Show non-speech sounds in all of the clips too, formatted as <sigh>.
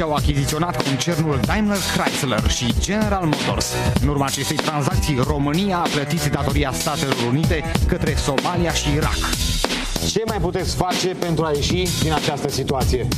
uzinele Dacia au achiziționat concernul Daimler Chrysler și General Motors. În urma acestei tranzacții, România a plătit datoria Statelor Unite către Somalia și Irak. Ce mai puteți face pentru a ieși din această situație?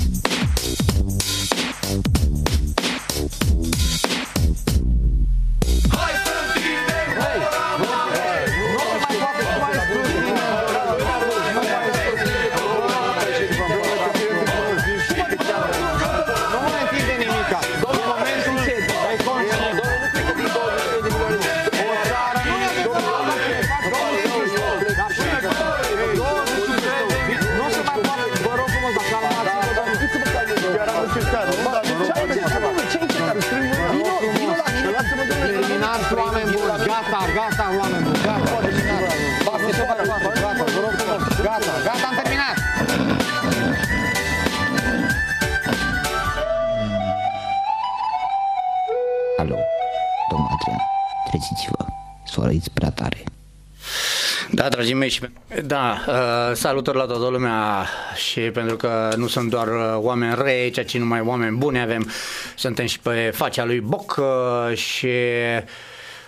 Da, dragii mei, și da, uh, salutări la toată lumea și pentru că nu sunt doar uh, oameni rei, ceea ce numai oameni buni avem, suntem și pe facea lui Boc uh, și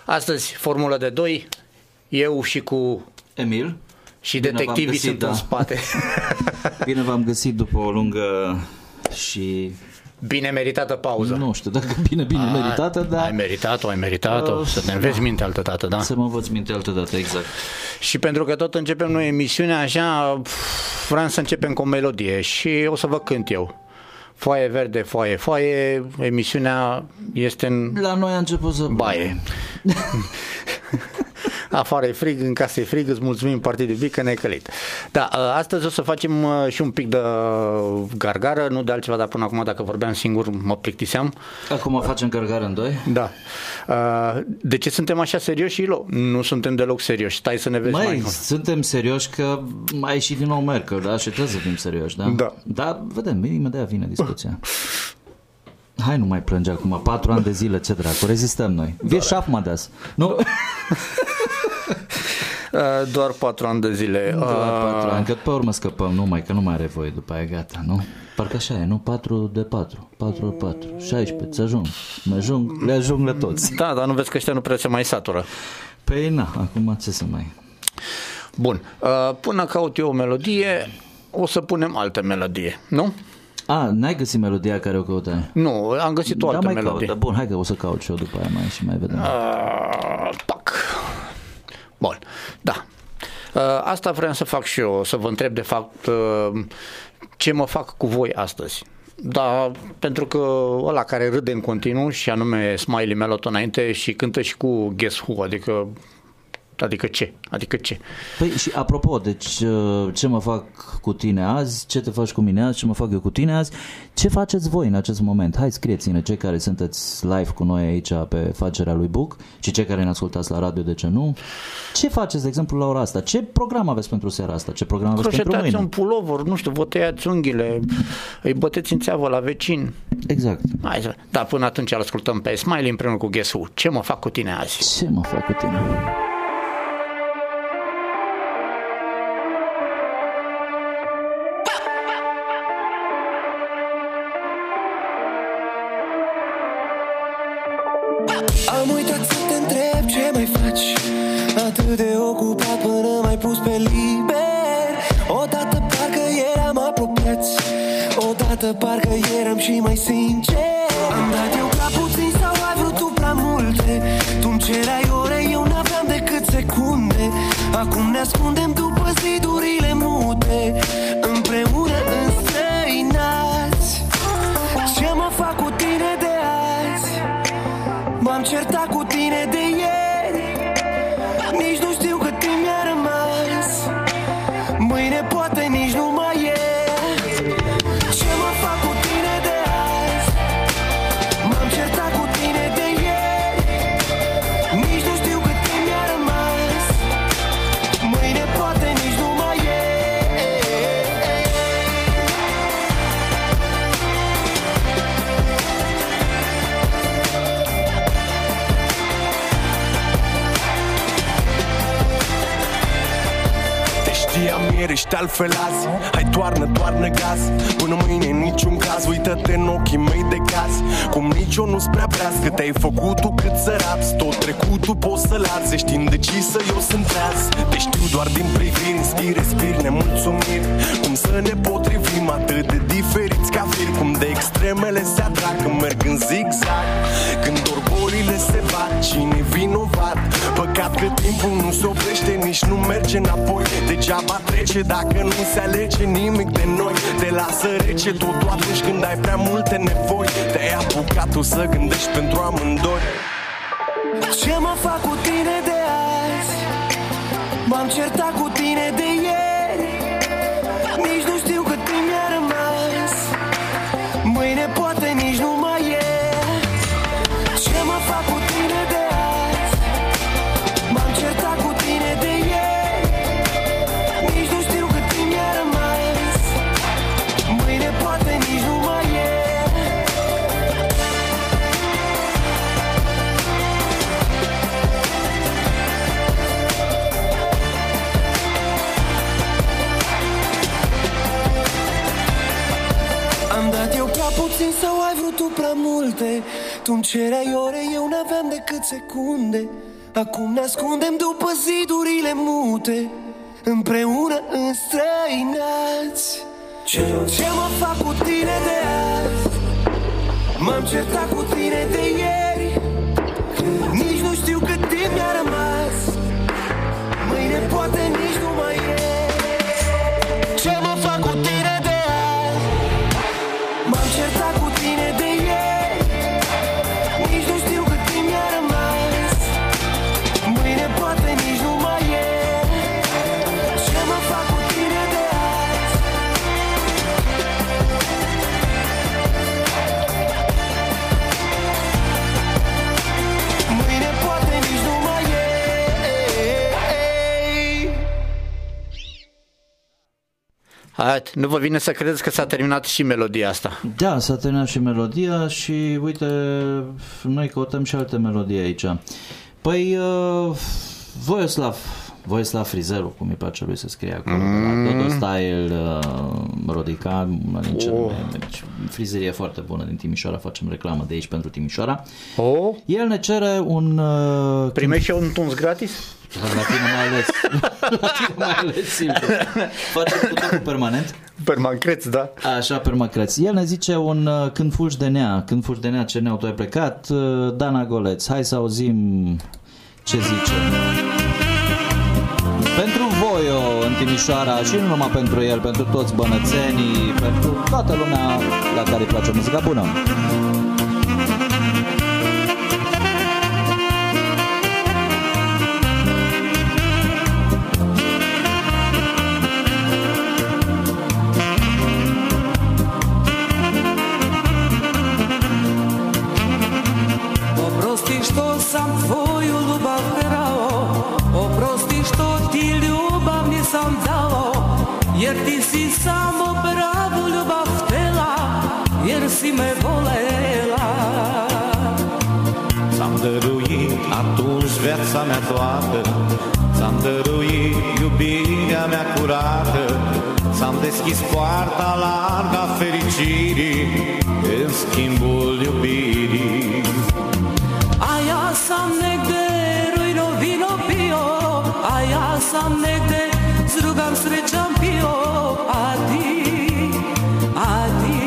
astăzi formulă de doi, eu și cu Emil. și Bine v-am detectivii găsit, sunt da. în spate. <laughs> Bine v-am găsit după o lungă și Bine meritată pauză. nu știu dacă bine, bine meritată, Ai dar meritat-o, ai meritat-o, Uh, să te înveți minte altă dată, da? să mă învăț minte altă dată, exact. Și pentru că tot începem noi emisiunea așa, pf, vreau să începem cu o melodie și o să vă cânt eu. Foaie verde, foaie, foaie, emisiunea este în La noi a început să... baie. <laughs> Afară e frig, în casă e frig, îți mulțumim Partid Iubic că ne-ai călit. Da, ă, astăzi o să facem ă, și un pic de gargară, nu de altceva, dar până acum dacă vorbeam singur mă plictiseam. Acum facem cărgare în doi. Da. Ă, De ce suntem așa serioși, Ilo? Nu suntem deloc serioși. Stai să ne vezi mai Mai, mult. suntem serioși că mai ieșit din nou Merkel, da? Și trebuie să fim serioși, da? Da. Da, vedem, imediat vine discuția. Hai, nu mai plânge acum, patru ani de zile, ce dracu, rezistăm noi. Wir schaffen das. Nu? <laughs> Uh, Doar patru ani de zile. Doar Uh, patru ani, că pe urmă scăpăm numai, că nu mai are voie după aia, gata, nu? Parcă așa e, nu? 4 de 4, 4 de 4, 16, ți ajung. Mă ajung, le ajung la toți. Da, dar nu vezi că ăștia nu prea se mai satură. Păi na, acum ce să mai... Bun. Uh, Până caut eu o melodie, o să punem altă melodie, nu? A, n-ai găsit melodia care o căutai? Nu, am găsit o Da, altă mai melodie. caută. Bun, hai că o să caut și eu după aia mai și mai vedem. Uh, tac. Bun, da. Uh, Asta vreau să fac și eu, să vă întreb de fapt uh, ce mă fac cu voi astăzi. Da, pentru că ăla care râde în continuu și anume Smiley Melot înainte și cântă și cu Guess Who, adică Adică ce? Adică ce? Păi și apropo, deci uh, ce mă fac cu tine azi, ce te faci cu mine azi, ce mă fac eu cu tine azi, ce faceți voi în acest moment? Hai scrieți-ne cei care sunteți live cu noi aici pe facerea lui Buc și cei care ne ascultați la radio, de ce nu? Ce faceți, de exemplu, la ora asta? Ce program aveți pentru seara asta? Ce program aveți pentru Croșetați mâine? un pulover, nu știu, vă tăiați unghiile, îi băteți în țeavă la vecin. Exact. Hai să... Dar până atunci îl ascultăm pe Smiley împreună cu Guess Who. Ce mă fac cu tine azi? Ce mă fac cu tine? Acum altfel azi. Hai toarnă, toarnă gaz. Până mâine în niciun caz. Uită-te în ochii mei de gaz. Cum nici eu nu-ți prea breaz Cât ai făcut tu, cât să raps Tot trecutul poți să-l arzi Ești indecisă, eu sunt treaz. Te știu doar din priviri Inspir, respir, nemulțumiri. Cum să ne potrivim atât de diferiți ca fir Cum de extremele se atrag Când merg în zigzag. Când orbolile se bat Cine vinovat? Păcat că timpul nu se oprește Nici nu merge înapoi. Degeaba trece dacă nu se alege nimic de noi. Te lasă rece totul atunci când ai prea multe nevoi. Te-ai apucat tu să gândești pentru amândoi Ce mă fac cu tine de azi? M-am certat cu tine de tu prea multe. Tu-mi cereai ore, eu n-aveam decât secunde. Acum ne ascundem după zidurile mute Împreună înstrăinați. Ce, ce mă fac cu tine de azi? M-am certat cu tine de ieri Hai, nu vă vine să credeți că s-a terminat și melodia asta. Da, s-a terminat și melodia și uite, noi căutăm și alte melodii aici. Păi, uh, Voislav, Voislav Frizelu, cum îi place lui să scrie acolo, mm. de la Dodo Style, uh, Rodica, una din cele Oh. mai, deci, frizerie foarte bună din Timișoara, facem reclamă de aici pentru Timișoara. Oh, El ne cere un... Uh, primești și un tuns gratis? La tine mai ales. <laughs> La tine mai ales, Silviu. Facem cu totul permanent. Permancreț, da. Așa, permacreț. El ne zice un uh, când fugi de nea, când fugi de nea, ce neau tu ai plecat, uh, Dana Goleț. Hai să auzim ce zice. Pentru voi o, în Timișoara și nu numai pentru el, pentru toți bănățenii, pentru toată lumea la care îi place muzica bună. Deschis poarta largă a fericirii În schimbul iubirii. A ja sam negde rujno vino pio. A ja sam negde s drugom srećom pio. A ti, a ti,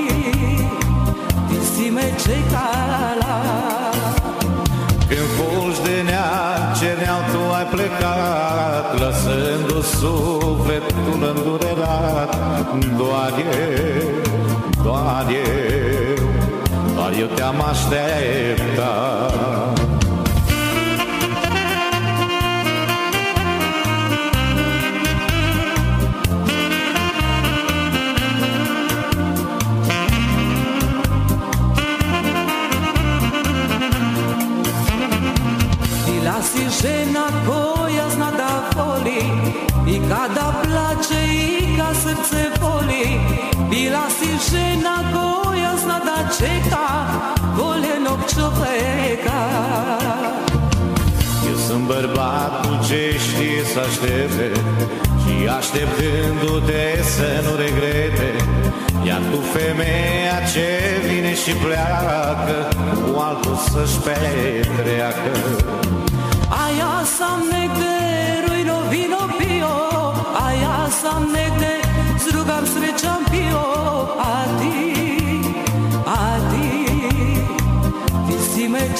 ti si me čekala Când fulgi de nea cerneau tu ai plecat Lăsându doar eu Doar eu zna da čeka Voljenog čoveka Eu sunt bărbatul ce știe să aștepte? Și așteptându-te să nu regrete. Iar tu femeia ce vine și pleacă Cu altul să-și petreacă Aja sam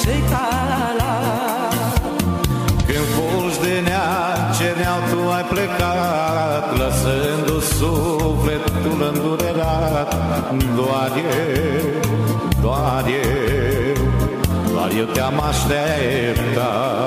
si me čekala Când fulgi de nea cerneau tu ai plecat Lăsându sufletul îndurerat. Doar eu, doar eu Doar eu te-am așteptat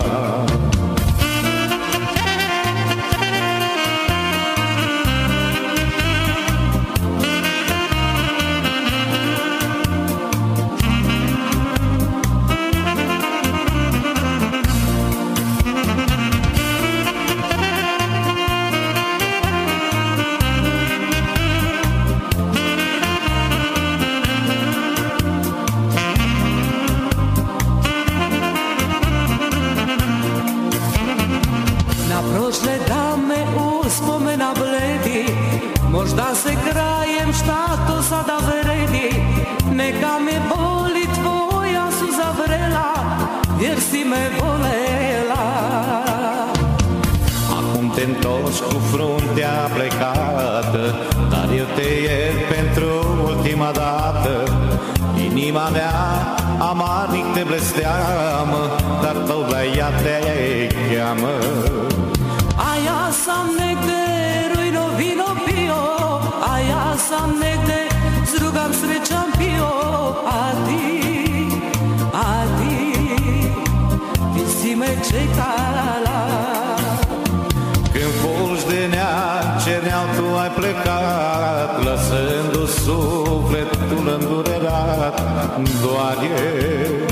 Doar eu,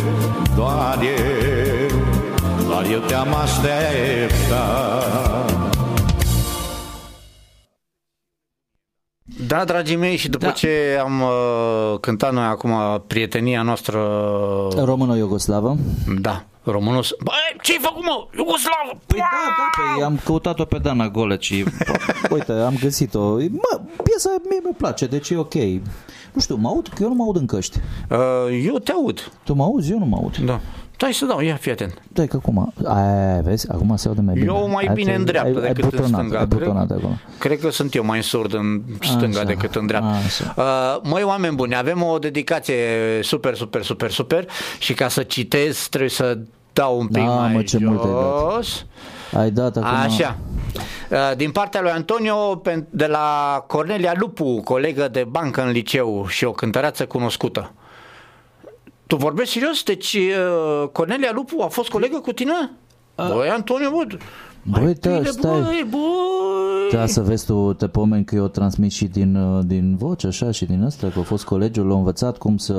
doar eu Doar eu te-am așteptat Da, dragii mei, și după Da. ce am uh, cântat noi acum prietenia noastră, Româno-Iugoslavă. da, românul, băi, ce-ai făcut, mă, Iugoslavă? Păi da, da, păi am căutat-o pe Dana Goleci. <laughs> Uite, am găsit-o. Mă, piesa mie mi place, deci e ok. Nu știu, mă aud? Că eu nu mă aud în căști. Uh, eu te aud, Tu mă auzi? Eu nu mă aud. da. Stai să dau, ia, fii atent. Dai că acum, aia, vezi, acum se aude mai bine. Eu mai Ai- bine ai- în dreapta ai- ai decât în butonat, stânga. Ai Cred, butonat acolo. cred că sunt eu mai surd în stânga Așa. decât în dreapta. Așa. Uh, măi, oameni buni, avem o dedicație super, super, super, super și ca să citez trebuie să dau un pic Da, mai mă, ce mult ai dat. jos. Ai dat acum... Așa. Uh, Din partea lui Antonio, pen- de la Cornelia Lupu, colegă de bancă în liceu și o cântăreață cunoscută. Tu vorbești serios? Deci uh, Cornelia Lupu a fost colegă cu tine? Băi, Antonio, bă, Băi, da, bine, stai. băi, băi. Da, să vezi tu, te pomeni că eu transmit și din, uh, din voce, așa, și din ăsta, că a fost colegiul, l-a învățat cum să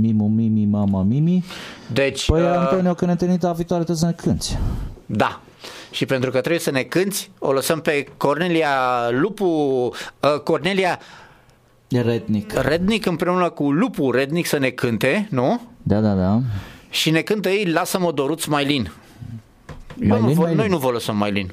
mimu, mimi, mama, mimi. Deci, Păi, uh, Antonio, când ne întâlnim data viitoare, trebuie să ne cânti. Da. și pentru că trebuie să ne cânti, o lăsăm pe Cornelia Lupu, uh, Cornelia Rednic. Rednic împreună cu Lupu Rednic să ne cânte, nu? Da, da, da. Și ne cântă ei Lasă-mă Doruț Mailin. Eu Mailin, nu vă, Mailin. Noi nu vă lăsăm Mailin. Da,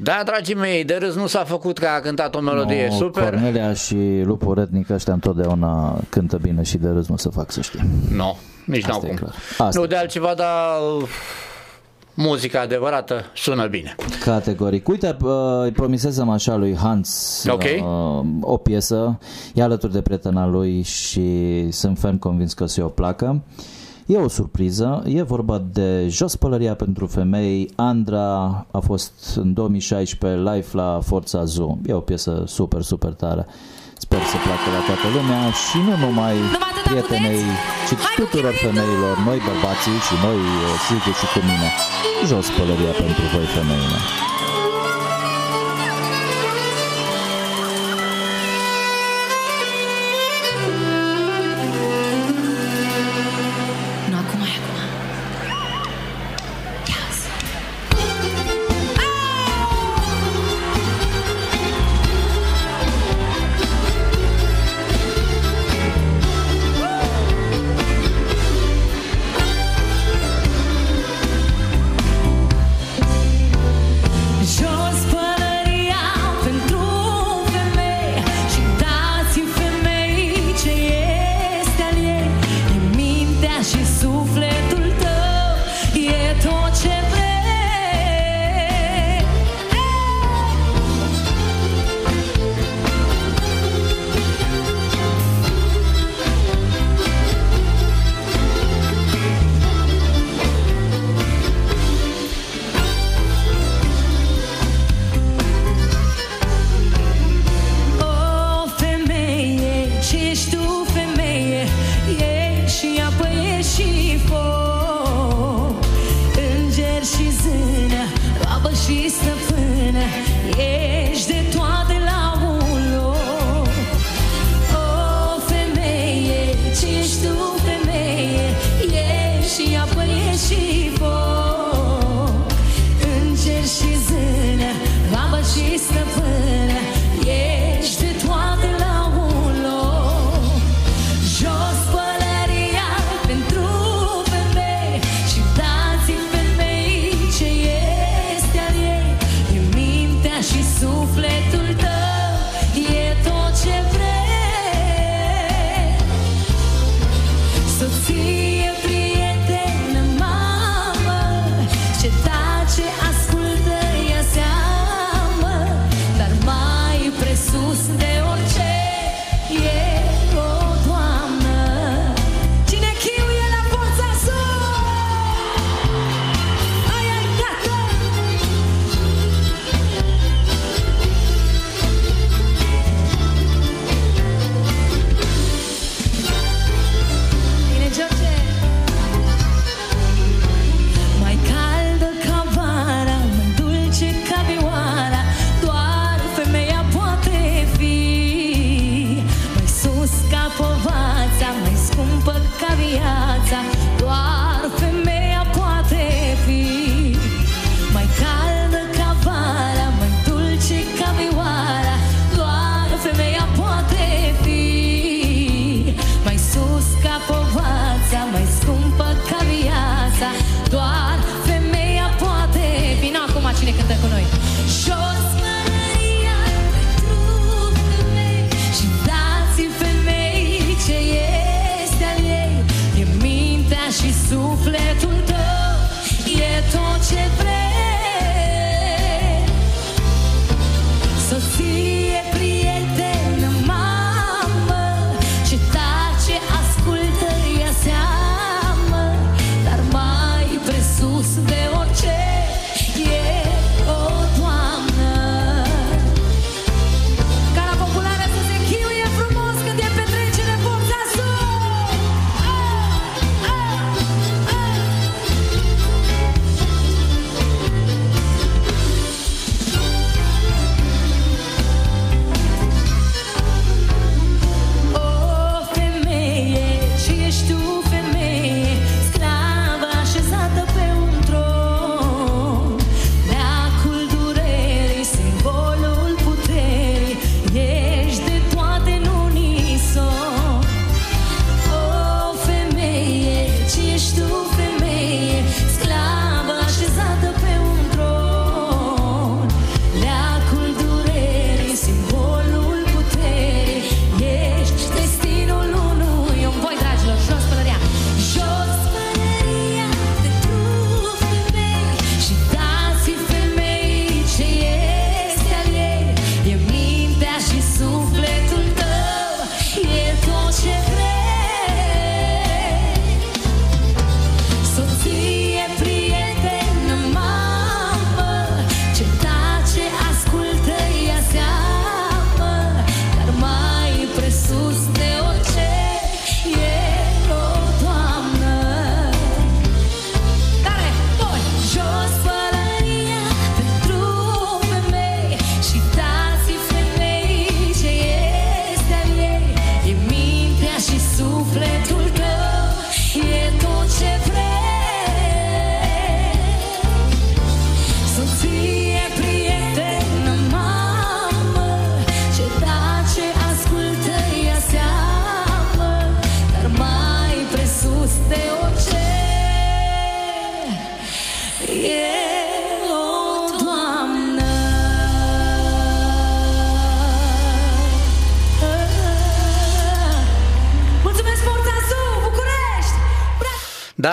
Da, dragii mei, de râs nu s-a făcut că a cântat o melodie Nu, super. Cornelia și Lupu Rednic ăștia întotdeauna cântă bine și de râs nu se fac, să știi. Nu, nici n-au Asta e cum. clar. Asta nu e de altceva, dar uh, muzica adevărată sună bine. Categoric. Uite, uh, îi promisesem așa lui Hans Ok. uh, o piesă, e alături de prietena lui și sunt ferm convins că o să-i o placă. E o surpriză, e vorba de Jos Pălăria pentru femei. Andra a fost în 2016 live la Forța Zoo. E o piesă super, super tare. Sper să placă la toată lumea și nu numai prietenei, ci tuturor femeilor, noi bărbații și noi, uh, Silviu și cu mine. Jos pălăria pentru voi femeile.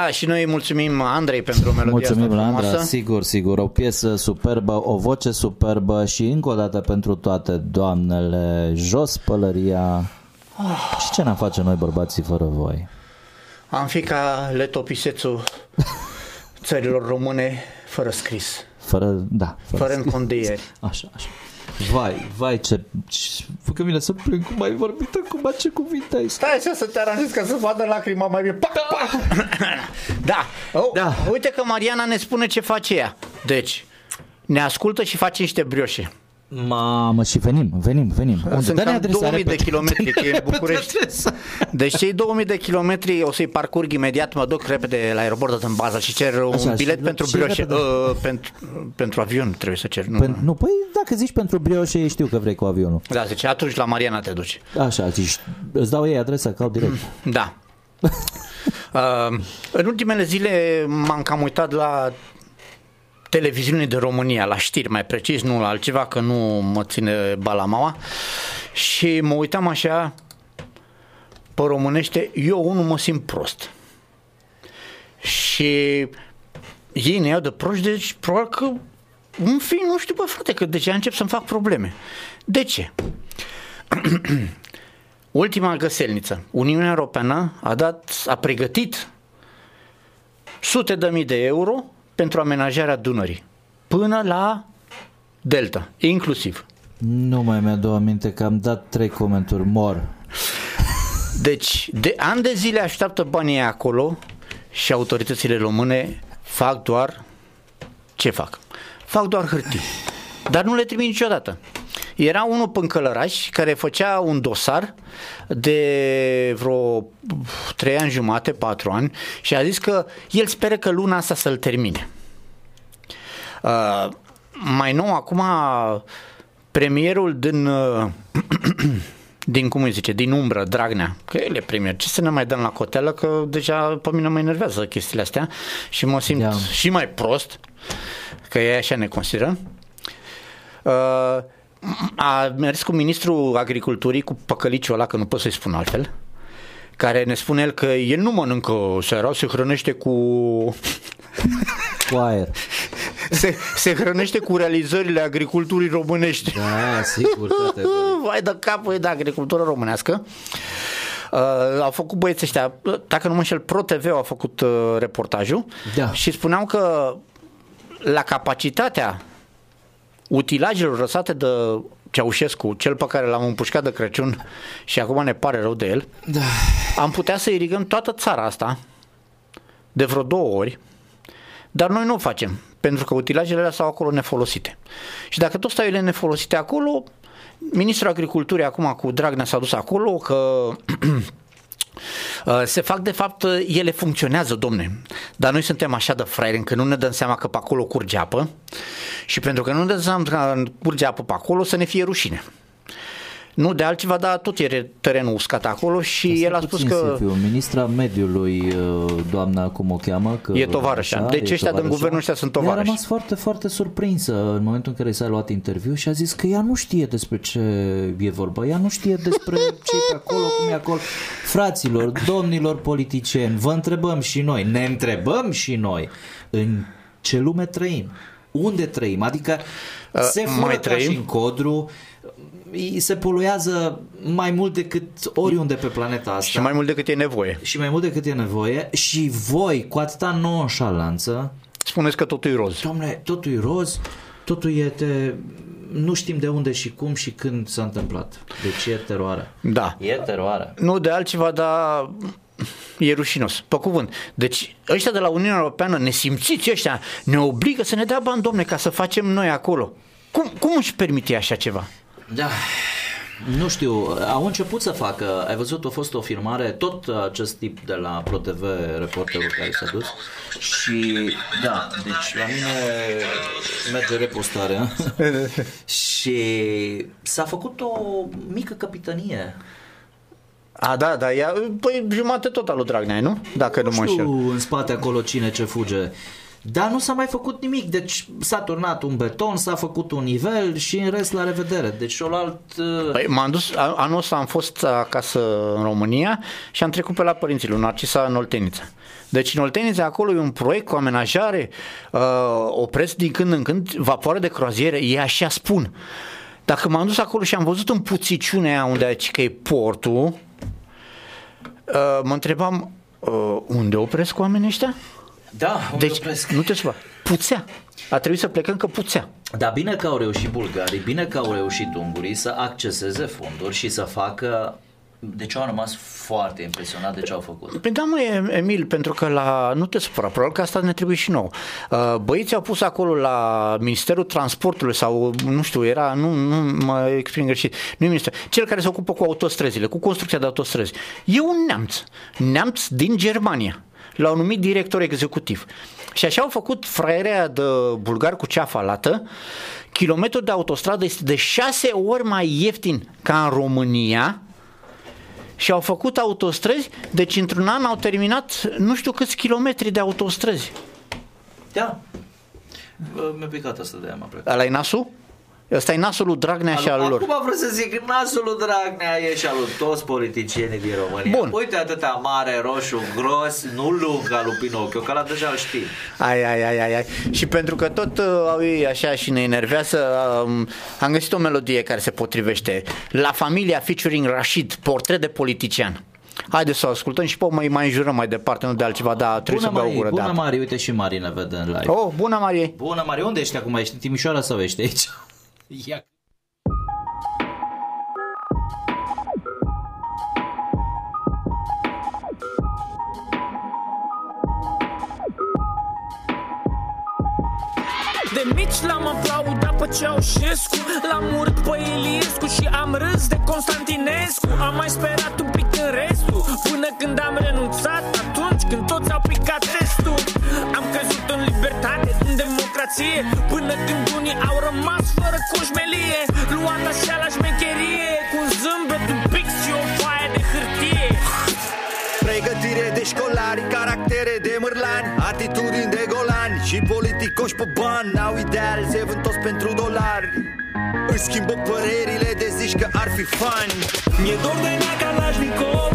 Da, și noi mulțumim Andrei pentru melodia Mulțumim, asta Landra, frumoasă. sigur, sigur, o piesă superbă, o voce superbă și încă o dată pentru toate doamnele, jos pălăria. Și ce ne-am face noi bărbații fără voi? Am fi ca letopisețul <laughs> țărilor române fără scris, Fără, da. fără încondeieri. Așa, așa. Vai, vai ce... ce că vine să plâng cum ai vorbit acum, ce cuvinte ai Stai așa să te aranjezi ca să vadă lacrima mai bine. Pa, pa. Da. Oh, Da. Uite că Mariana ne spune ce face ea. Deci, ne ascultă și face niște brioșe. Mamă, și venim, venim, venim. Unde? Sunt Dă-ne cam adresa 2000 de repede. kilometri, că e în Repede București. adresa. Deci cei 2000 de kilometri o să-i parcurg imediat, mă duc repede la aeroport în bază și cer un Așa, bilet și- pentru și brioșe. repede. Uh, pentru, pentru avion trebuie să cer. Nu. Pen- nu, păi dacă zici pentru brioșe, știu că vrei cu avionul. Da, zice, atunci la Mariana te duci. Așa, zici, îți dau ei adresa, caut direct. Da. <laughs> Uh, în ultimele zile m-am cam uitat la televiziune de România, la știri mai precis, nu la altceva, că nu mă ține balamaua. Și mă uitam așa pe românește, eu unul mă simt prost. Și ei ne iau de proști, deci probabil că un fi, nu știu, bă, frate, că deja încep să-mi fac probleme. De ce? <clears throat> Ultima găselniță. Uniunea Europeană a dat, a pregătit sute de mii de euro pentru amenajarea Dunării până la Delta, inclusiv. Nu mai mi-aduc aminte că am dat trei comentarii, mor. Deci, de ani de zile așteaptă banii acolo și autoritățile române fac doar ce fac? Fac doar hârtii. Dar nu le trimit niciodată. Era unul pe Călăraș care făcea un dosar de vreo 3 ani jumate, 4 ani și a zis că el speră că luna asta să-l termine. Uh, mai nou, acum, premierul din, uh, <clears throat> din cum îi zice, din umbră, Dragnea, că el e premier, ce să ne mai dăm la cotelă, că deja pe mine mă enervează chestiile astea și mă simt Da. și mai prost, că ei așa ne consideră. Uh, a mers cu ministrul agriculturii, cu păcăliciul ăla, că nu pot să-i spun altfel, care ne spune el că el nu mănâncă seara, se hrănește cu Cu aer. se, se hrănește cu realizările agriculturii românești. Da, sigur, frate. Vai de capul de agricultură românească. Uh, au făcut băieții ăștia, dacă nu mă înșel, Pro TV a făcut uh, reportajul Da. și spuneau că la capacitatea utilajelor lăsate de Ceaușescu, cel pe care l-am împușcat de Crăciun și acum ne pare rău de el, Da. am putea să irigăm toată țara asta de vreo două ori, dar noi nu o facem, pentru că utilajele alea stau acolo nefolosite. Și dacă tot stau ele nefolosite acolo, ministrul agriculturii acum cu Dragnea s-a dus acolo că Uh, <clears throat> se fac de fapt, uh, ele funcționează, domne, dar noi suntem așa de fraieri încât nu ne dăm seama că pe acolo curge apă și pentru că nu ne dăm seama că curge apă pe acolo să ne fie rușine. Nu de altceva, dar tot e terenul uscat acolo și el a spus Puțin că... să fiu. Ministra mediului, uh, doamna, cum o cheamă? Că, E tovarășa. Deci e ăștia din tovarășa. guvernul ăștia sunt Ea tovarăși. a rămas foarte, foarte surprinsă în momentul în care s-a luat interviu și a zis că ea nu știe despre ce e vorba. Ea nu știe despre <laughs> ce e pe acolo, cum e acolo. Fraților, domnilor politicieni, vă întrebăm și noi, ne întrebăm și noi în ce lume trăim. Unde trăim? Adică se Uh, mai fură ca trăim? și în codru, îi se poluează mai mult decât oriunde pe planeta asta. Și mai mult decât e nevoie. și mai mult decât e nevoie și voi cu atâta nonșalanță Spuneți că totul e roz. domnule, totul e roz totul e de... nu știm de unde și cum și când s-a întâmplat deci e teroare Da. e teroare Nu de altceva, dar e rușinos, pe cuvânt. Deci ăștia de la Uniunea Europeană, nesimțiți ăștia, ne obligă să ne dea bani, domne, ca să facem noi acolo. Cum, cum își permite așa ceva? Da. Nu știu, au început să facă, ai văzut, a fost o filmare, tot acest tip de la ProTV, reporterul care s-a dus și da, deci la mine merge repostarea <laughs> și s-a făcut o mică capitanie. A, da, da, ea, păi jumate tot al lui Dragnea, nu? Dacă nu, mă înșel. știu în spate acolo cine ce fuge. Dar nu s-a mai făcut nimic, deci s-a turnat un beton, s-a făcut un nivel și în rest la revedere. Deci celălalt... uh, Păi, m-am dus, a- anul ăsta am fost acasă în România și am trecut pe la părinții lui Narcisa în Oltenița. Deci în Oltenița acolo e un proiect cu amenajare, uh, opresc din când în când vapoare de croaziere, e așa spun. Dacă m-am dus acolo și am văzut în puțiciunea aia unde aici că e portul, uh, mă întrebam uh, unde opresc oamenii ăștia? Da, unde Deci, opresc? nu te supăra. Puțea. A trebuit să plecăm că puțea. Dar bine că au reușit bulgarii, bine că au reușit ungurii să acceseze fonduri și să facă... Deci eu am rămas foarte impresionat de ce au făcut. Păi da, mă, Emil, pentru că la... Nu te supăra, probabil că asta ne trebuie și nouă. Uh, Băieții au pus acolo la Ministerul Transportului sau, nu știu, era, nu, nu mă exprim greșit, nu e minister, cel care se ocupă cu autostrăzile, cu construcția de autostrăzi. E un neamț, neamț din Germania. L-au numit director executiv. Și așa au făcut fraierea de bulgar cu ceafa lată. Kilometrul de autostradă este de șase ori mai ieftin ca în România, și au făcut autostrăzi, deci într-un an au terminat nu știu câți kilometri de autostrăzi. Da. Bă, Mi-a picat asta de aia m-a plecat. Ăla e nasul? Ăsta e nasul lui Dragnea și al lor. Acum vreau să zic, nasul lui Dragnea e și al lui toți politicienii din România. Bun. Uite atâta mare, roșu, gros, nu lung ca lui Pinocchio, că la deja îl știi. Ai, ai, ai, ai, ai. Și pentru că tot uh, au ei așa și ne enervează, um, am găsit o melodie care se potrivește. La familia featuring Rashid, portret de politician. Haideți să o ascultăm și pe mai mai înjurăm mai departe, nu de altceva, dar trebuie Bună să beau Marie, gură de bună apă. Marie, uite și Marie ne vede în live. Oh, bună Marie! Bună Marie, unde ești acum? Ești în Timișoara sau ești aici? Ia. De mici l-am aplaudat pe Ceaușescu L-am urât pe Iliescu și am râs de Constantinescu Am mai sperat un pic în restul Până când am renunțat Atunci când toți au picat testul Am crezut în libertate, în democrație. Până când unii au rămas fără coșmelie Luat așa la șmecherie Cu un zâmbet, un pix și o foaie de hârtie. Pregătire de școlari, caractere de mârlani Atitudini de golani și politicoși pe bani. N-au ideal, se vând toți pentru dolari. Își schimbă părerile de zici că ar fi fani. Mi-e dor de Nea Kalashnikov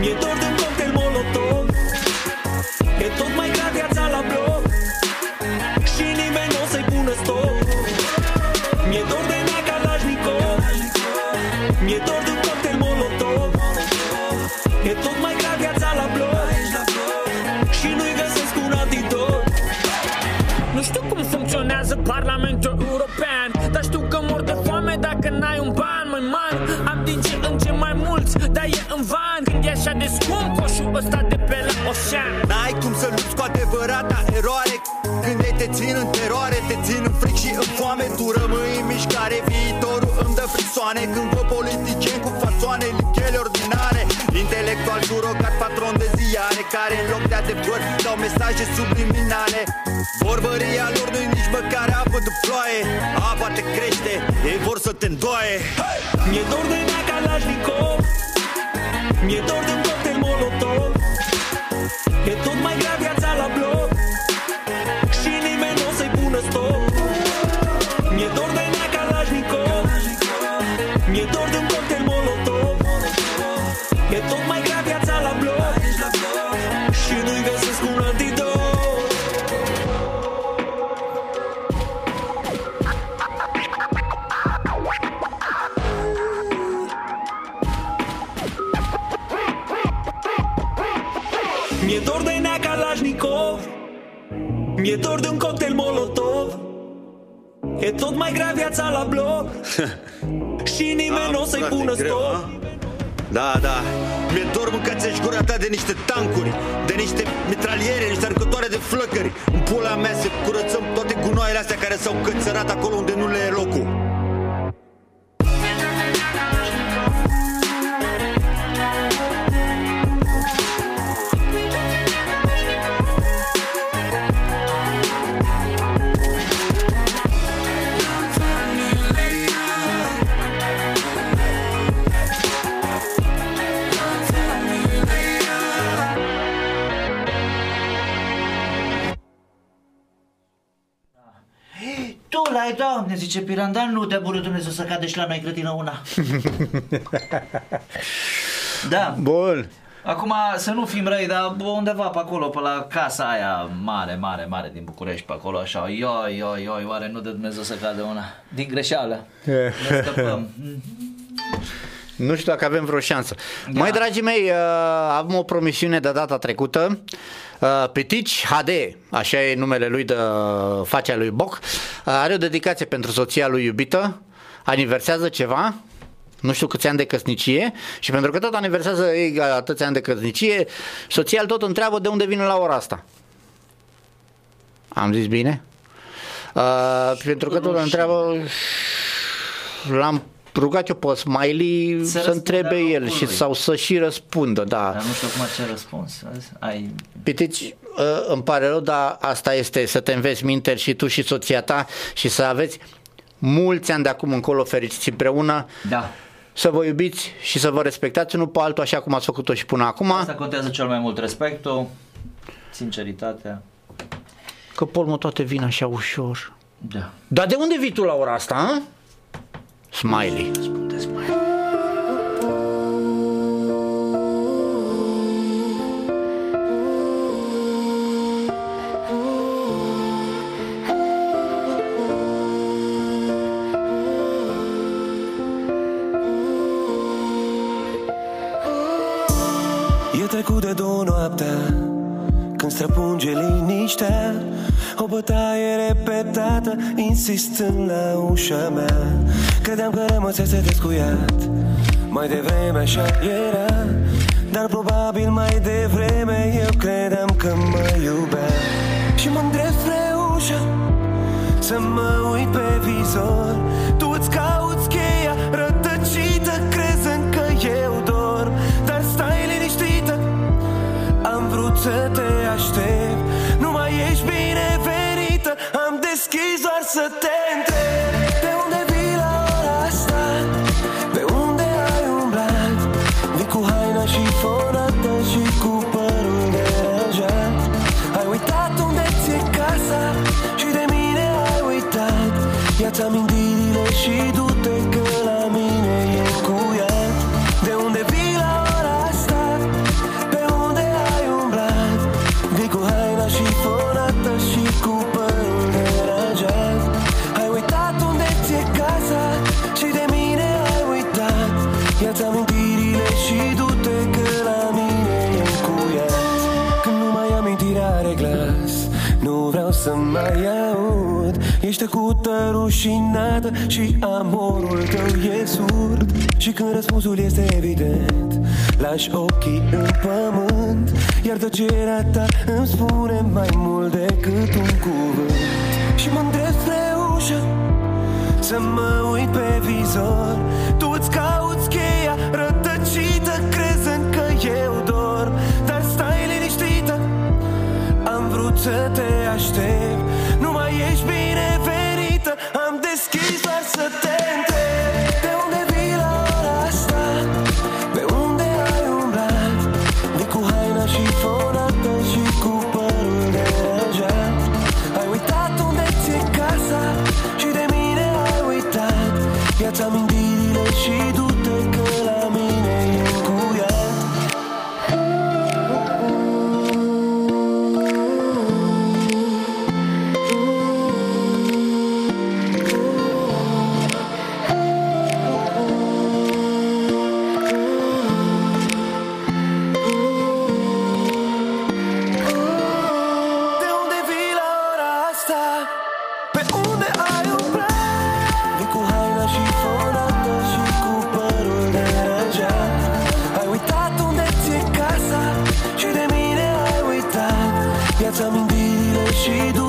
Mi-e dor de un cocktail molotov. E tot îmi dă frisoane Când vă politicieni cu fasoane, lichele ordinare. Intelectual jurocat, patron de ziare Care în loc de adevăr dau mesaje subliminale. Vorbăria lor nu-i nici măcar apă de ploaie Apa te crește, ei vor să te îndoaie. Mi-e dor de Dumnezeu să cade și la noi grădină una. <laughs> da. Bun. Acum să nu fim răi, dar undeva pe acolo, pe la casa aia mare, mare, mare din București, pe acolo așa, ioi, ioi, ioi, oare nu de Dumnezeu să cadă una? Din greșeală. Ne <laughs> scăpăm. Nu știu dacă avem vreo șansă. Da. Mai dragii mei, uh, am o promisiune de data trecută. Uh, Pitici HD, așa e numele lui de facea lui Boc, uh, are o dedicație pentru soția lui iubită, aniversează ceva, nu știu câți ani de căsnicie și pentru că tot aniversează ei atâția ani de căsnicie, soția îl tot întreabă de unde vine la ora asta. Am zis bine? Uh, pentru că tot îl întreabă l-am rugat eu pe Smiley să, să întrebe el și, sau să și răspundă, da. Dar nu știu cum ce răspuns. Ai... Pitici, uh, îmi pare rău, dar asta este să te înveți minte și tu și soția ta și să aveți mulți ani de acum încolo fericiți împreună. Da. Să vă iubiți și să vă respectați unul pe altul așa cum ați făcut-o și până acum. Asta contează cel mai mult respectul, sinceritatea. Că pe urmă toate vin așa ușor. Da. Dar de unde vii tu la ora asta, a? Smiley. Spune liniștea O bătaie repetată Insistând la ușa mea. Credeam că rămăsese descuiat Mai devreme așa era Dar probabil mai devreme Eu credeam că mă iubea. Și mă îndrept spre ușă Să mă uit pe vizor să te întreb De unde vii la ora asta? Pe unde ai umblat? Vii cu haina și fonată Și cu părul deranjat Ai uitat unde ți-e casa Și de mine ai uitat Ia-ți amintirile și du-te Ești tăcută, rușinată Și amorul tău e surd. Și când răspunsul este evident Lași ochii în pământ. Iar tăcerea ta îmi spune mai mult decât un cuvânt. Și mă îndrept spre ușă Să mă uit pe vizor. Tu îți cauți cheia rătăcită Crezând că eu dorm Dar stai liniștită Am vrut să te 嫉妒。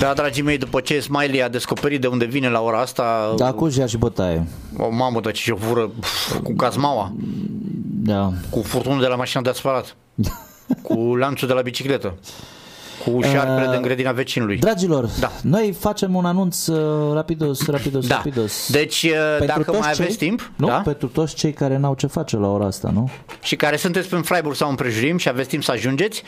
Da. Da, dragii mei, după ce Smiley a descoperit de unde vine la ora asta, Da, cu ia și bătaie. o mamă, dar ce și o fură pf, cu cazmaua, Da. cu furtunul de la mașina de asfalat, <laughs> cu lanțul de la bicicletă, cu șarpele Uh, din grădina vecinului. Dragilor, da. noi facem un anunț uh, rapidos, rapidos, Da. rapidos. Deci, uh, Pentru dacă toți mai cei- aveți timp, nu? da? Pentru toți cei care n-au ce face la ora asta, nu? și care sunteți în Freiburg sau în prejurim și aveți timp să ajungeți,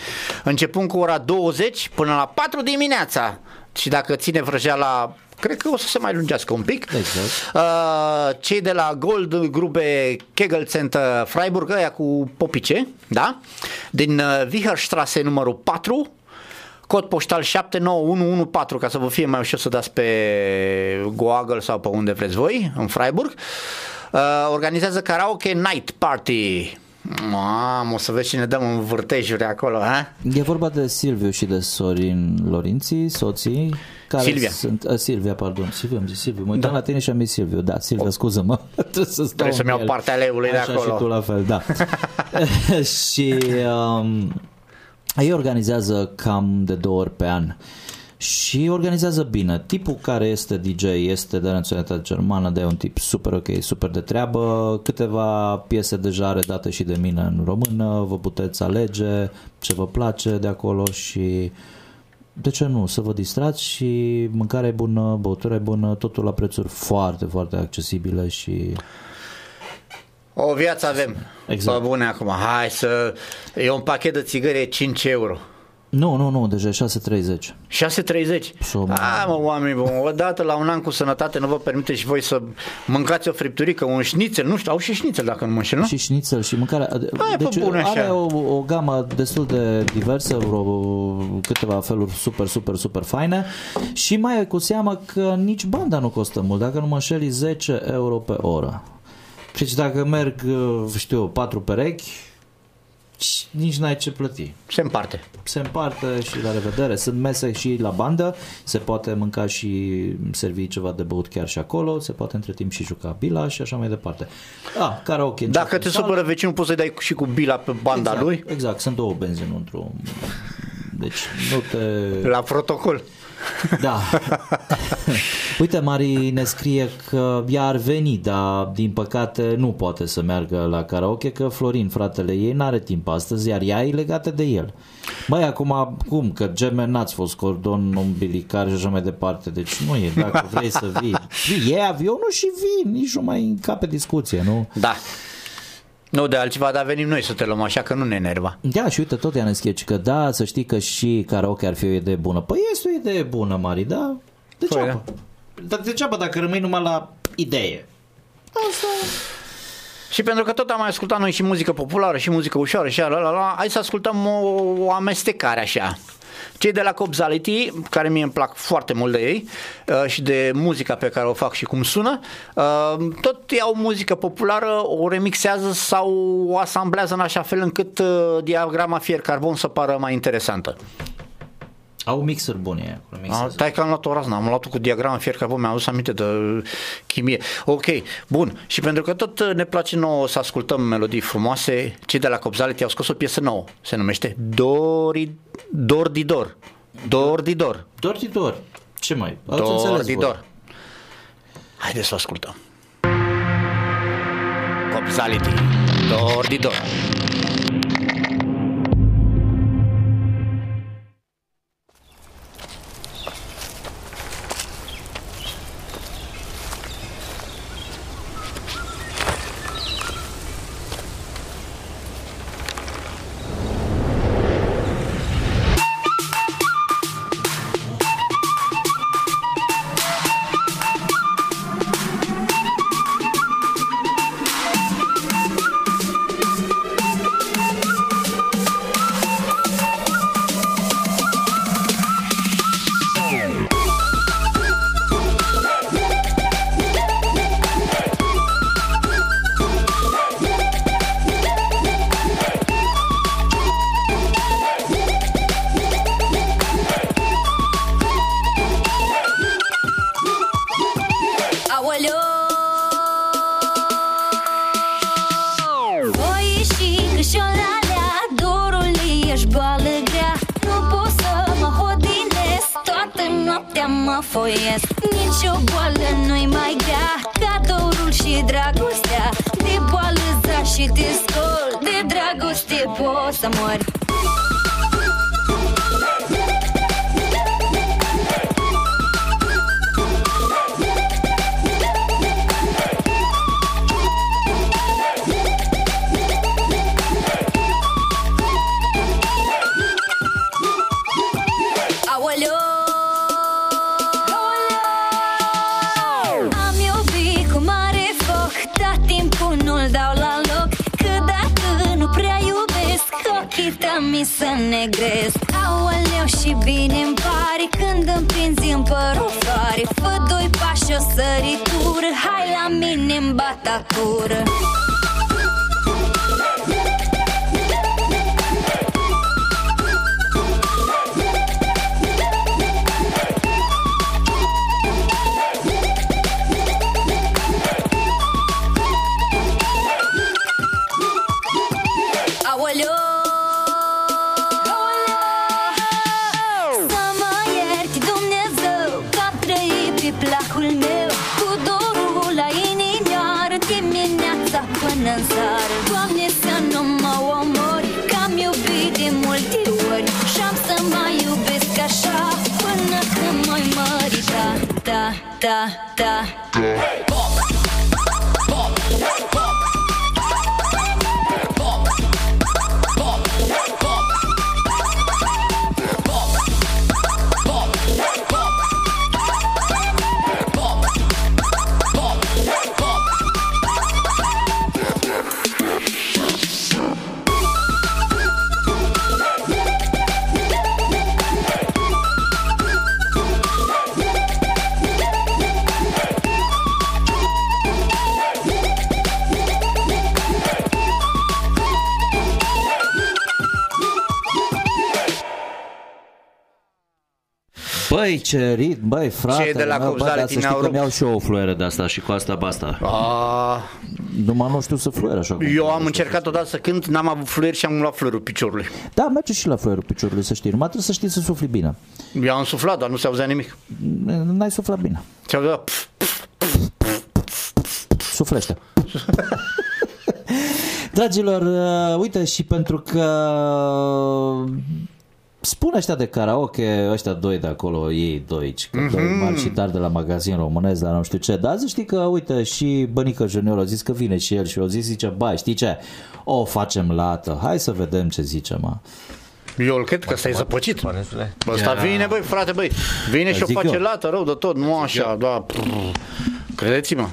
începând cu ora 20 până la 4 dimineața. Și dacă ține vrăjeala, cred că o să se mai lungească un pic. Exact. Uh, cei de la Gold Grube Kegel Center Freiburg, ăia cu popice, da? Din uh, Wicherstrasse numărul 4, cod poștal 79114 ca să vă fie mai ușor să dați pe Google sau pe unde vreți voi, în Freiburg. Uh, organizează karaoke night party. Mamă, o să vezi cine dăm în vârtejuri acolo, ha? E vorba de Silviu și de Sorin Lorinții, soții. Care Silvia. Sunt, uh, Silvia, pardon. Silviu, am zis Silviu. Mă uitam la tine și am zis Silviu. Da, Silvia, scuză-mă. <laughs> Trebuie să stau Trebuie să-mi în iau el. partea leului de Așa acolo. și tu la fel, da. <laughs> <laughs> și um, ei organizează cam de două ori pe an. Și organizează bine. Tipul care este DJ este de naționalitate germană, de un tip super ok, super de treabă. Câteva piese deja redate și de mine în română. Vă puteți alege ce vă place de acolo și de ce nu, să vă distrați și mâncare e bună, băutură e bună, totul la prețuri foarte, foarte accesibile și O viață avem. Exact. Pe bune acum. Hai să... E un pachet de țigări e 5 euro. Nu, nu, nu, deja e 6.30. 6,30. A, mă, oameni buni, odată la un an cu sănătate nu vă permite și voi să mâncați o fripturică, un șnițel, nu știu, au și șnițel dacă nu mă înșel, nu? Și șnițel și mâncarea. Hai, pe deci bune așa. are o, o gamă destul de diversă, vreo câteva feluri super, super, super faine și mai e cu seamă că nici banda nu costă mult, dacă nu mă înșel, e 10 euro pe oră. Deci dacă merg, știu eu, patru perechi, nici n-ai ce plăti. Se împarte. Se împarte și la revedere. Sunt mese și la bandă, se poate mânca și servi ceva de băut chiar și acolo, se poate între timp și juca bila și așa mai departe. Ah, karaoke. în Dacă ceasul te în sală. supără vecinul, poți să-i dai și cu bila pe banda exact, lui? Exact, sunt două benzi într-un... Deci nu te... La protocol. Da. Uite, Mari ne scrie că ea ar veni, dar din păcate nu poate să meargă la karaoke, că Florin, fratele ei, n-are timp astăzi, iar ea e legată de el. Băi, acum, cum? Că gemen n-ați fost cordon umbilicar și așa mai departe, deci nu e, dacă vrei să vii. Vii, e avionul și vii, nici nu mai încape discuție, nu? Da. Nu de altceva, dar venim noi să te luăm, așa că nu ne enerva. Da, și uite, tot ea ne scrie că da, să știi că și karaoke ar fi o idee bună. Păi este o idee bună, Mari, da? Degeaba. Dar degeaba dacă rămâi numai la idee. Asta... Și pentru că tot am mai ascultat noi și muzică populară și muzică ușoară și la, la, la, hai să ascultăm o, o amestecare așa. Cei de la Copzality, care mie îmi plac foarte mult de ei uh, și de muzica pe care o fac și cum sună, uh, tot iau muzică populară, o remixează sau o asamblează în așa fel încât uh, diagrama fier carbon să pară mai interesantă. Au mixuri bune acolo. A, Mixează. stai că am luat o razna, am luat cu diagrama fier carbon, mi-am adus aminte de chimie. Ok, bun. Și pentru că tot uh, ne place nouă să ascultăm melodii frumoase, cei de la Copzality au scos o piesă nouă. Se numește Dori, Dor di Dor. Dor di Dor. Dor di Dor. Ce mai? Ați Dor înțeles di voi. Dor. Haideți să o ascultăm. Copzality. Dor di foiesc Nici o boală nu-i mai grea Ca dorul și dragostea. De boală za și te scol De dragoste poți să mori negresc. Aoleu și bine-mi pare Când împinzi în părul floare Fă doi pași o săritură. Hai la mine în batatură Băi, ce ritm, băi, frate. Cei de la meu, bă, Copzale dar să tine știi au că rupt. mi-au și eu o fluieră de asta și cu asta basta. A, Numai nu știu să fluier așa. cum eu am încercat odată să cânt, n-am avut fluier și am luat fluierul piciorului. Da, merge și la fluierul piciorului, să știi. Numai trebuie să știi să sufli bine. Eu am suflat, dar nu se auzea nimic. N-ai suflat bine. Se auzea pf, Suflește. <laughs> Dragilor, uh, uite și pentru că spun ăștia de karaoke, ăștia doi de acolo, ei doi, că Mhm. doi mari și tari de la magazin românesc, dar nu știu ce, dar să știi că, uite, și Bănică Junior a zis că vine și el și a zis, zice, bai, știi ce, o facem lată, hai să vedem ce zice, mă. Eu îl cred că ăsta e zăpăcit. Bă, ăsta Ia. vine, băi, frate, băi. Vine și o Zic face eu. lată, rău de tot, nu așa, da. Credeți-mă.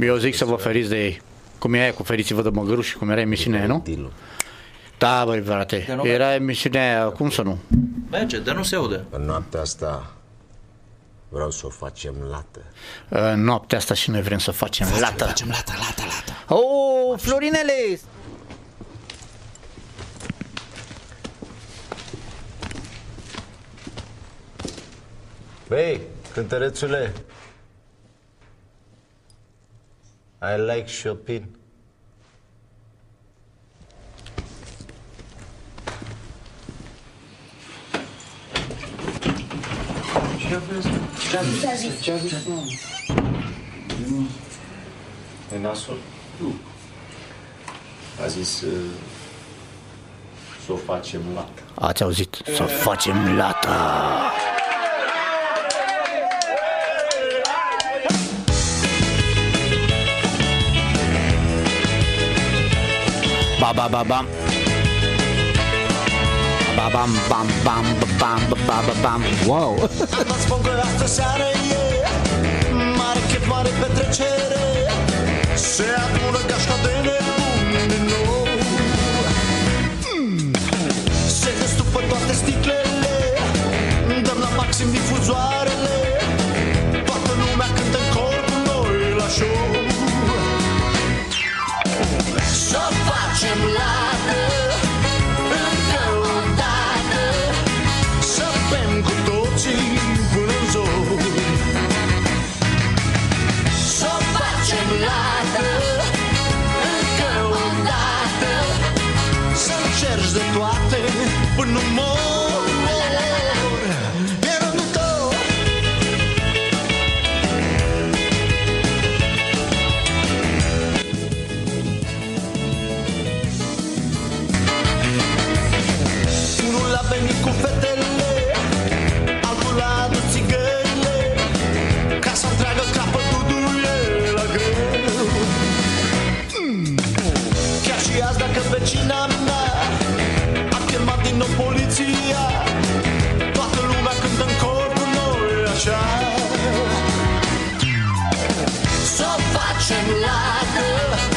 Eu zic să vă feriți de ei. Cum e aia cu feriți-vă de măgăruși, cum era emisiunea aia, nu? Da, băi, frate. Era emisiunea aia, cum să nu? Merge, dar nu se aude. În noaptea asta vreau să o facem lată. În noaptea asta și noi vrem să facem lată. Facem lată, lată, lată. Oh, Florinele! Băi, cântărețule, I like Chopin. E nasul? Nu. A zis uh, să o facem lată. Ați auzit? Să facem lată. Ba ba ba bam. Ba bam bam bam ba bam ba ba ba bam. Wow. <laughs> Vă spun că astă seară e Mare chef, mare petrecere Se adună gașca de zobaczę lager.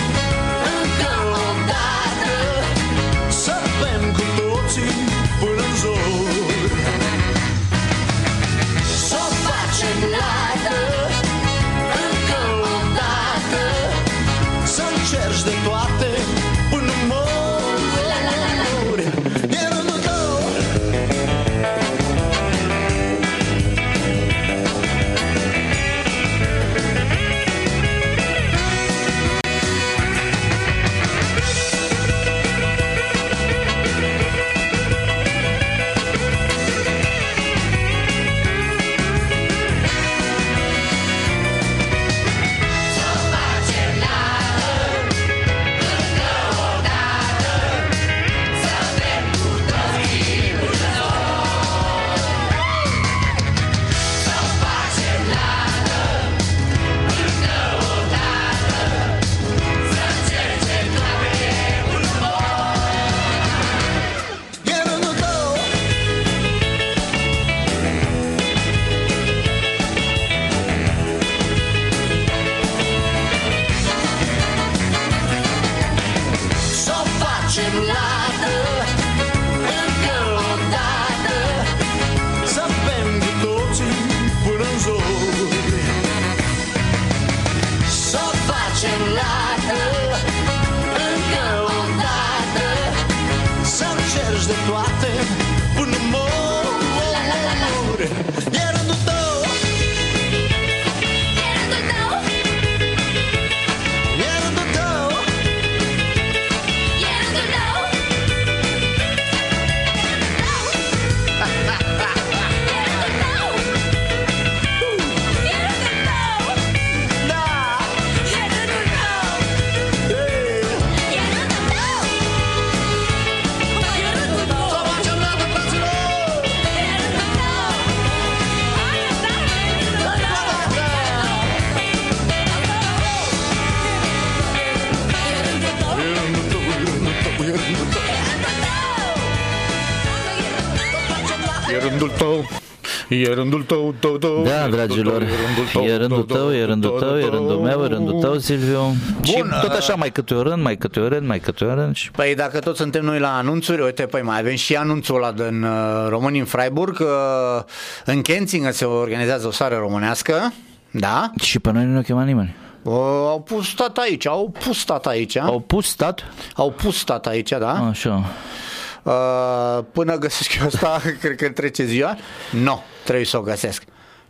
E rândul tău, tău, tău. Da, dragilor, e rândul tău, e rândul tău, e rândul meu, e rândul tău, Silviu. Și Bun, tot uh, așa, mai câte o rând, mai câte o rând, mai câte o rând. Și... Păi dacă tot suntem noi la anunțuri, uite, păi mai avem și anunțul ăla din uh, România în Freiburg, uh, în Kenzingen se organizează o seară românească, da? Și pe noi nu ne-a chemat nimeni. Uh, au pus stat aici, au pus stat aici. Au pus stat? Au pus stat aici, da? Așa. Uh, până găsesc eu asta, <laughs> cred că trece ziua. Nu, no, trebuie să o găsesc.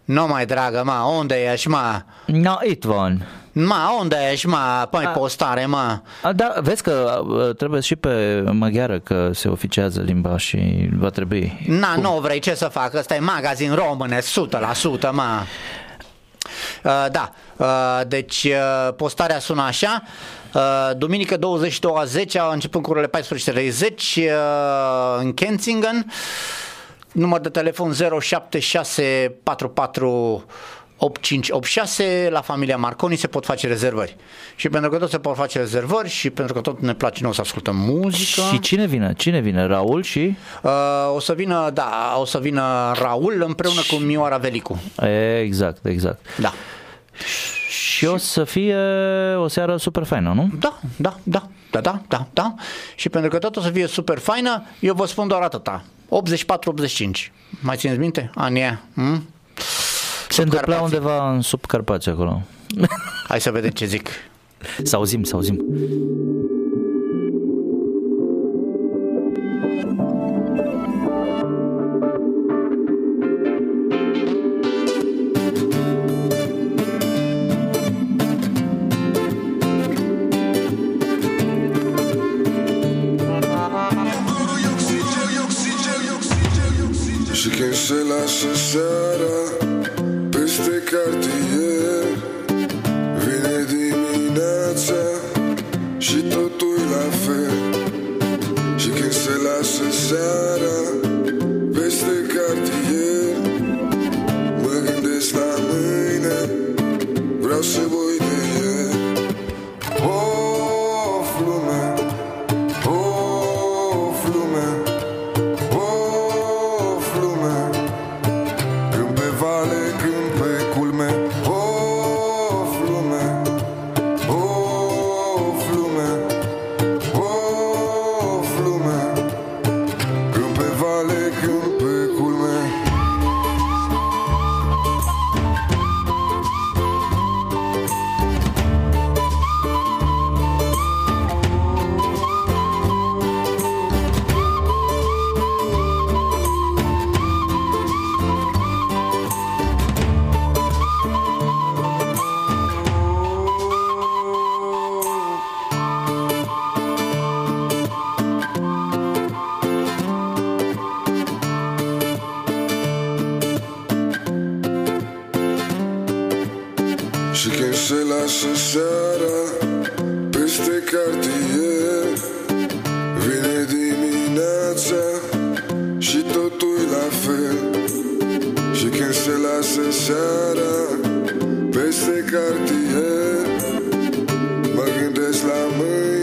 Nu mai dragă, ma, unde ești, ma? No, it one. Ma, unde ești, ma? Păi A- postare, ma. A, da, vezi că uh, trebuie și pe maghiară că se oficiază limba și va trebui. Na, nu vrei ce să fac, ăsta e magazin române, 100%, ma. Uh, da, uh, deci uh, postarea sună așa uh, Duminică 22 a 10 începând cu orele 14.30 uh, în Kensington număr de telefon 07644 8586 la familia Marconi se pot face rezervări. Și pentru că tot se pot face rezervări și pentru că tot ne place nouă să ascultăm muzică. Și cine vine? Cine vine? Raul și? Uh, o să vină, da, o să vină Raul împreună cu Mioara Velicu. Exact, exact. Da. Și o să fie o seară super faină, nu? Da, da, da, da, da, da, da. Și pentru că tot o să fie super faină, eu vă spun doar atâta. 84-85. Mai țineți minte? Ania. Hmm? Se întâmpla undeva în sub Carpați acolo. Hai să vedem ce zic. Să auzim, să auzim. Se lasă seara peste cartier. Vine dimineața și totul la fel. Și când se lasă seara peste cartier Mă gândesc la mâine,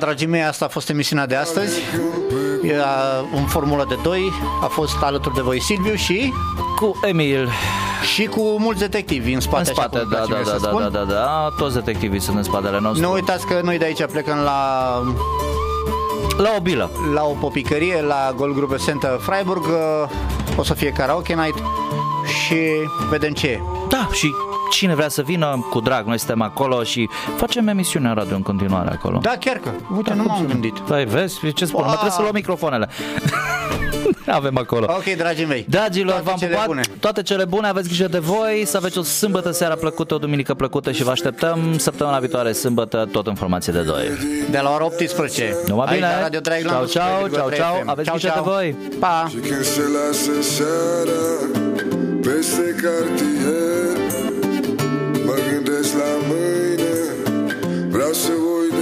dragii mei, asta a fost emisiunea de astăzi. Era în formulă de 2. A fost alături de voi Silviu și... Cu Emil. Și cu mulți detectivi în spate. În spate, așa cum da, place da, mie da, să da, spun. da, da, da, toți detectivii sunt în spatele nostru. Nu uitați că noi de aici plecăm la... La o bilă. La o popicărie, la Gold Group Center Freiburg. O să fie karaoke night și vedem ce e. Da, și cine vrea să vină, cu drag, noi suntem acolo și facem emisiunea radio în continuare acolo. Da, chiar că. Uite, nu m-am gândit. Păi, vezi, ce spun, mă trebuie să luăm microfoanele. <laughs> Avem acolo. Ok, dragii mei. Dragilor, Toate v-am cele pupat, bune. toate cele bune, aveți grijă de voi, să aveți o sâmbătă seara plăcută, o duminică plăcută și vă așteptăm săptămâna viitoare, sâmbătă, tot în formație de 2. De la ora 18. Numai Aici, bine. la Radio Dragland, Ciao, ciao, 103,3 ciao, ciao. FM. Aveți Ciao, grijă de ciao. voi. Pa! Și când se lasă seara Peste cartier слабыми, бросаю